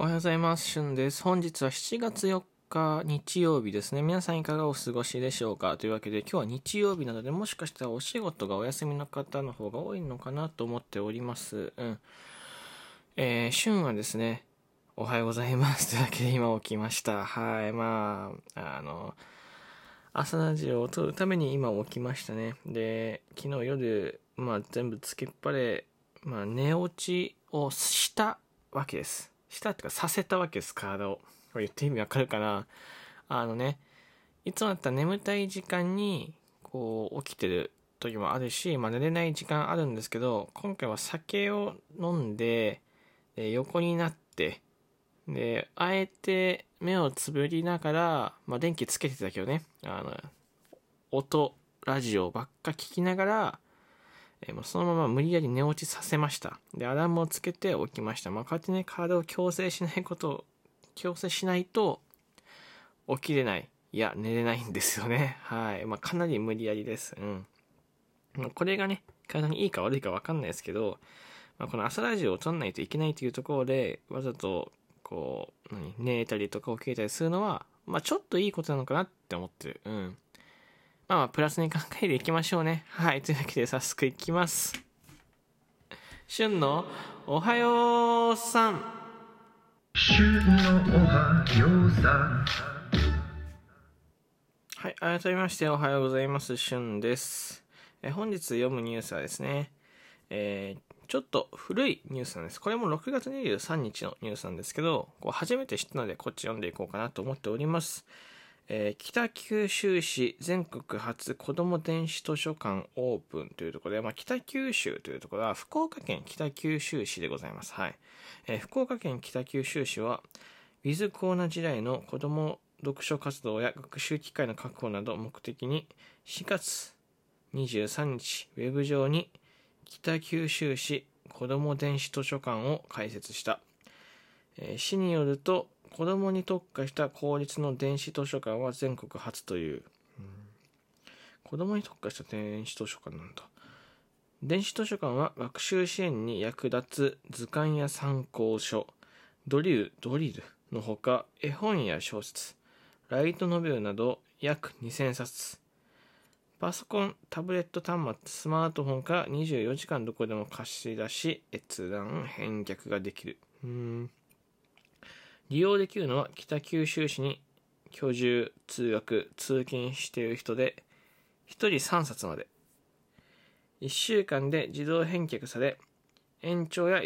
おはようございます。しゅんです。本日は7月4日日曜日ですね。皆さんいかがお過ごしでしょうか？というわけで今日は日曜日なのでもしかしたらお仕事がお休みの方の方が多いのかなと思っております。うん。えー、しゅんはですね、おはようございます。というわけで今起きました。はい。まあ、あの、朝ラジオを撮るために今起きましたね。で、昨日夜、まあ全部つけっぱれ、まあ寝落ちをしたわけです。したってかさせたわけです、体を。これ言って意味わかるかな。あのね、いつもだったら眠たい時間に、こう、起きてる時もあるし、まあ寝れない時間あるんですけど、今回は酒を飲んで、で横になって、で、あえて目をつぶりながら、まあ電気つけてたけどね、あの、音、ラジオばっか聞きながら、え、もうそのまま無理やり寝落ちさせました。で、アラームをつけて起きました。まあ、こうやってね、体を強制しないことを、強制しないと、起きれない。いや、寝れないんですよね。はい。まあ、かなり無理やりです。うん。まあ、これがね、体にいいか悪いか分かんないですけど、まあ、この朝ラジオを撮んないといけないというところで、わざと、こう、何、寝たりとか起きれたりするのは、まあ、ちょっといいことなのかなって思ってる。うん。まあまあ、プラスに考えていきましょうね。はい。というわけで、早速いきます。旬のおはようさん。旬のおはようさん。はい。改めまして、おはようございます。旬です。え本日読むニュースはですね、えー、ちょっと古いニュースなんです。これも6月23日のニュースなんですけど、こう初めて知ったので、こっち読んでいこうかなと思っております。えー、北九州市全国初子ども電子図書館オープンというところで、まあ、北九州というところは福岡県北九州市でございます。はい。えー、福岡県北九州市は、ウィズコーナー時代の子ども読書活動や学習機会の確保などを目的に4月23日、ウェブ上に北九州市子ども電子図書館を開設した。えー、市によると、子供に特化した公立の電子図書館は全国初という、うん、子供に特化した電子図書館なんだ。電子図書館は学習支援に役立つ図鑑や参考書。ドリルドリルのほか絵本や小説。ライトノベルなど約2000冊。パソコン、タブレット端末、スマートフォンから24時間どこでも貸し出し、閲覧、返却ができる。うん。利用できるのは北九州市に居住、通学、通勤している人で、1人3冊まで。1週間で自動返却され、延長や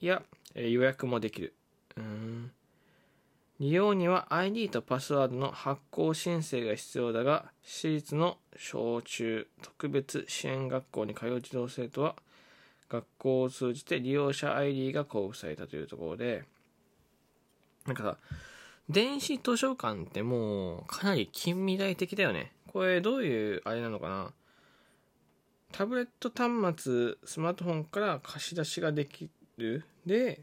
や予約もできる。うん利用には ID とパスワードの発行申請が必要だが、私立の小中特別支援学校に通う児童生徒は、学校を通じて利用者 ID が交付されたというところで、なんかさ、電子図書館ってもうかなり近未来的だよね。これどういうあれなのかな？タブレット端末、スマートフォンから貸し出しができる。で、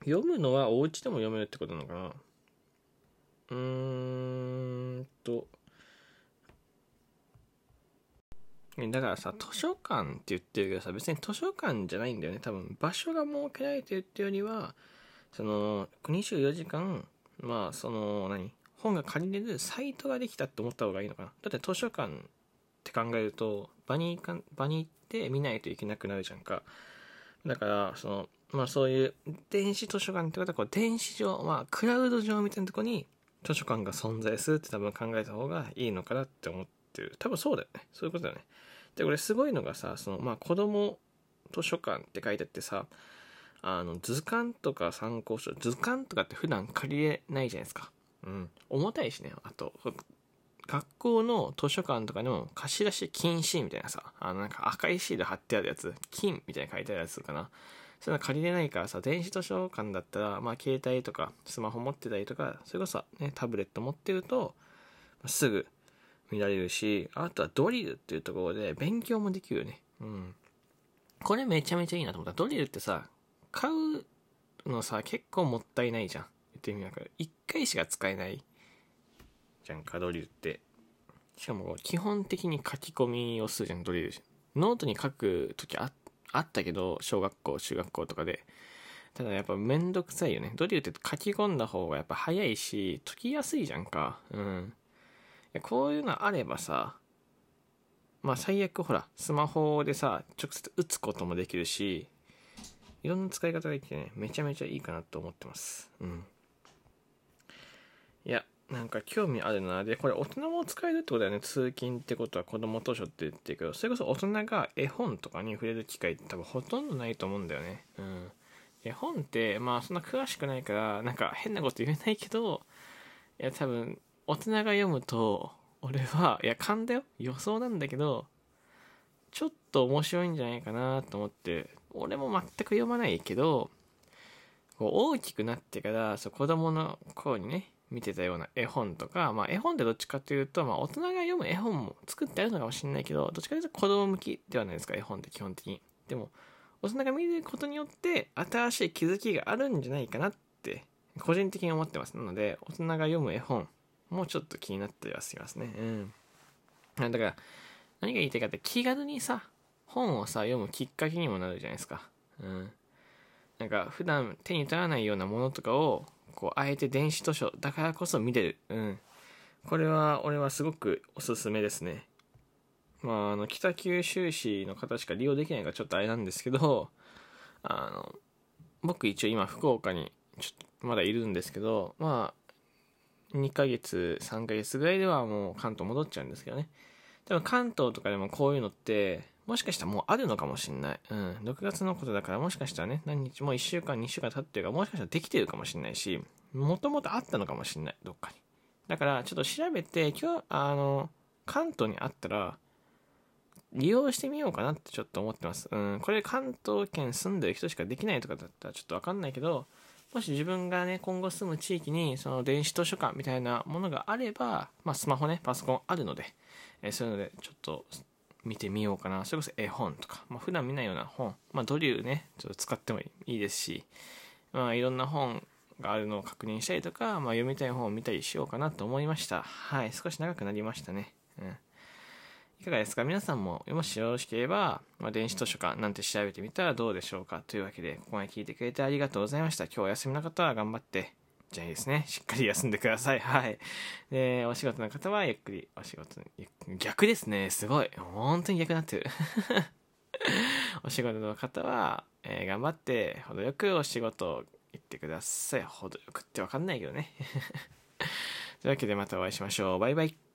読むのはお家でも読めるってことなのかな？うーんと、だからさ、図書館って言ってるけどさ、別に図書館じゃないんだよね。多分、場所が設けられてるっていうよりは、その、24時間、まあ、その、何？本が借りれるサイトができたって思った方がいいのかな。だって図書館って考えると、場にか場に行って見ないといけなくなるじゃんか。だから、その、まあそういう電子図書館ってことは、こう、電子上、まあ、クラウド上みたいなとこに図書館が存在するって多分考えた方がいいのかなって思ってる。多分そうだよね。そういうことだよね。で、これすごいのがさ、その、まあ、子供図書館って書いてあってさ、あの、図鑑とか参考書、図鑑とかって普段借りれないじゃないですか。うん。重たいしね。あと、学校の図書館とかでも貸し出し禁止みたいなさ、あのなんか赤いシール貼ってあるやつ、金みたいに書いてあるやつかな。そういうの借りれないからさ、電子図書館だったら、まあ携帯とかスマホ持ってたりとか、それこそね、タブレット持ってると、すぐ見られるし、あとはドリルっていうところで勉強もできるよね。うん。これめちゃめちゃいいなと思った。ドリルってさ、買うのさ、結構もったいないじゃん。言ってみながら。一回しか使えないじゃんか、ドリルって。しかも、基本的に書き込みをするじゃん、ドリル。ノートに書くときああったけど、小学校、中学校とかで。ただやっぱめんどくさいよね。ドリルって書き込んだ方がやっぱ早いし、解きやすいじゃんか。うん。こういうのあればさ、まあ最悪ほら、スマホでさ、直接打つこともできるし、いろんな使い方ができてね、めちゃめちゃいいかなと思ってます。うん。いや、なんか興味あるな。で、これ大人も使えるってことだよね。通勤ってことは子供図書って言ってるけど、それこそ大人が絵本とかに触れる機会って多分ほとんどないと思うんだよね。うん。絵本って、まあそんな詳しくないから、なんか変なこと言えないけど、いや多分、大人が読むと、俺は、いや勘だよ。予想なんだけど、ちょっと面白いんじゃないかなと思って、俺も全く読まないけど、こう大きくなってからそう子供の頃にね見てたような絵本とか、まあ、絵本ってどっちかっていうと、まあ、大人が読む絵本も作ってあるのかもしれないけどどっちかというと子供向きではないですか絵本って基本的にでも大人が見ることによって新しい気づきがあるんじゃないかなって個人的に思ってますなので大人が読む絵本もうちょっと気になったりはしますね。うん。だから何が言いたいかって気軽にさ本をさ読むきっかけにもなるじゃないですか。うん。なんか普段手に取らないようなものとかをこうあえて電子図書だからこそ見れる。うん。これは俺はすごくおすすめですね。まああの北九州市の方しか利用できないからちょっとあれなんですけどあの僕一応今福岡にちょっとまだいるんですけどまあ2ヶ月3ヶ月ぐらいではもう関東戻っちゃうんですけどね多分関東とかでもこういうのってもしかしたらもうあるのかもしんない。うん。6月のことだからもしかしたらね、何日も1週間、2週間経ってるかもしかしたらできてるかもしんないし、もともとあったのかもしんない。どっかに。だからちょっと調べて、今日、あの、関東にあったら、利用してみようかなってちょっと思ってます。うん。これ関東圏住んでる人しかできないとかだったらちょっとわかんないけど、もし自分がね、今後住む地域に、その電子図書館みたいなものがあれば、まあスマホね、パソコンあるので、えー、そういうので、ちょっと見てみようかな。それこそ絵本とか、まあ、普段見ないような本、まあ、ドリルね、ちょっと使ってもいいですし、まあ、いろんな本があるのを確認したりとか、まあ、読みたい本を見たりしようかなと思いました。はい、少し長くなりましたね。うん。かがですか？皆さんも、もしよろしければ、まあ、電子図書館なんて調べてみたらどうでしょうかというわけで、ここまで聞いてくれてありがとうございました。今日お休みの方は頑張ってじゃあいいですね。しっかり休んでください。はい。で、お仕事の方はゆっくりお仕事逆ですね。すごい。本当に逆になってる。お仕事の方は、えー、頑張って程よくお仕事行ってください。程よくってわかんないけどね。というわけでまたお会いしましょう。バイバイ。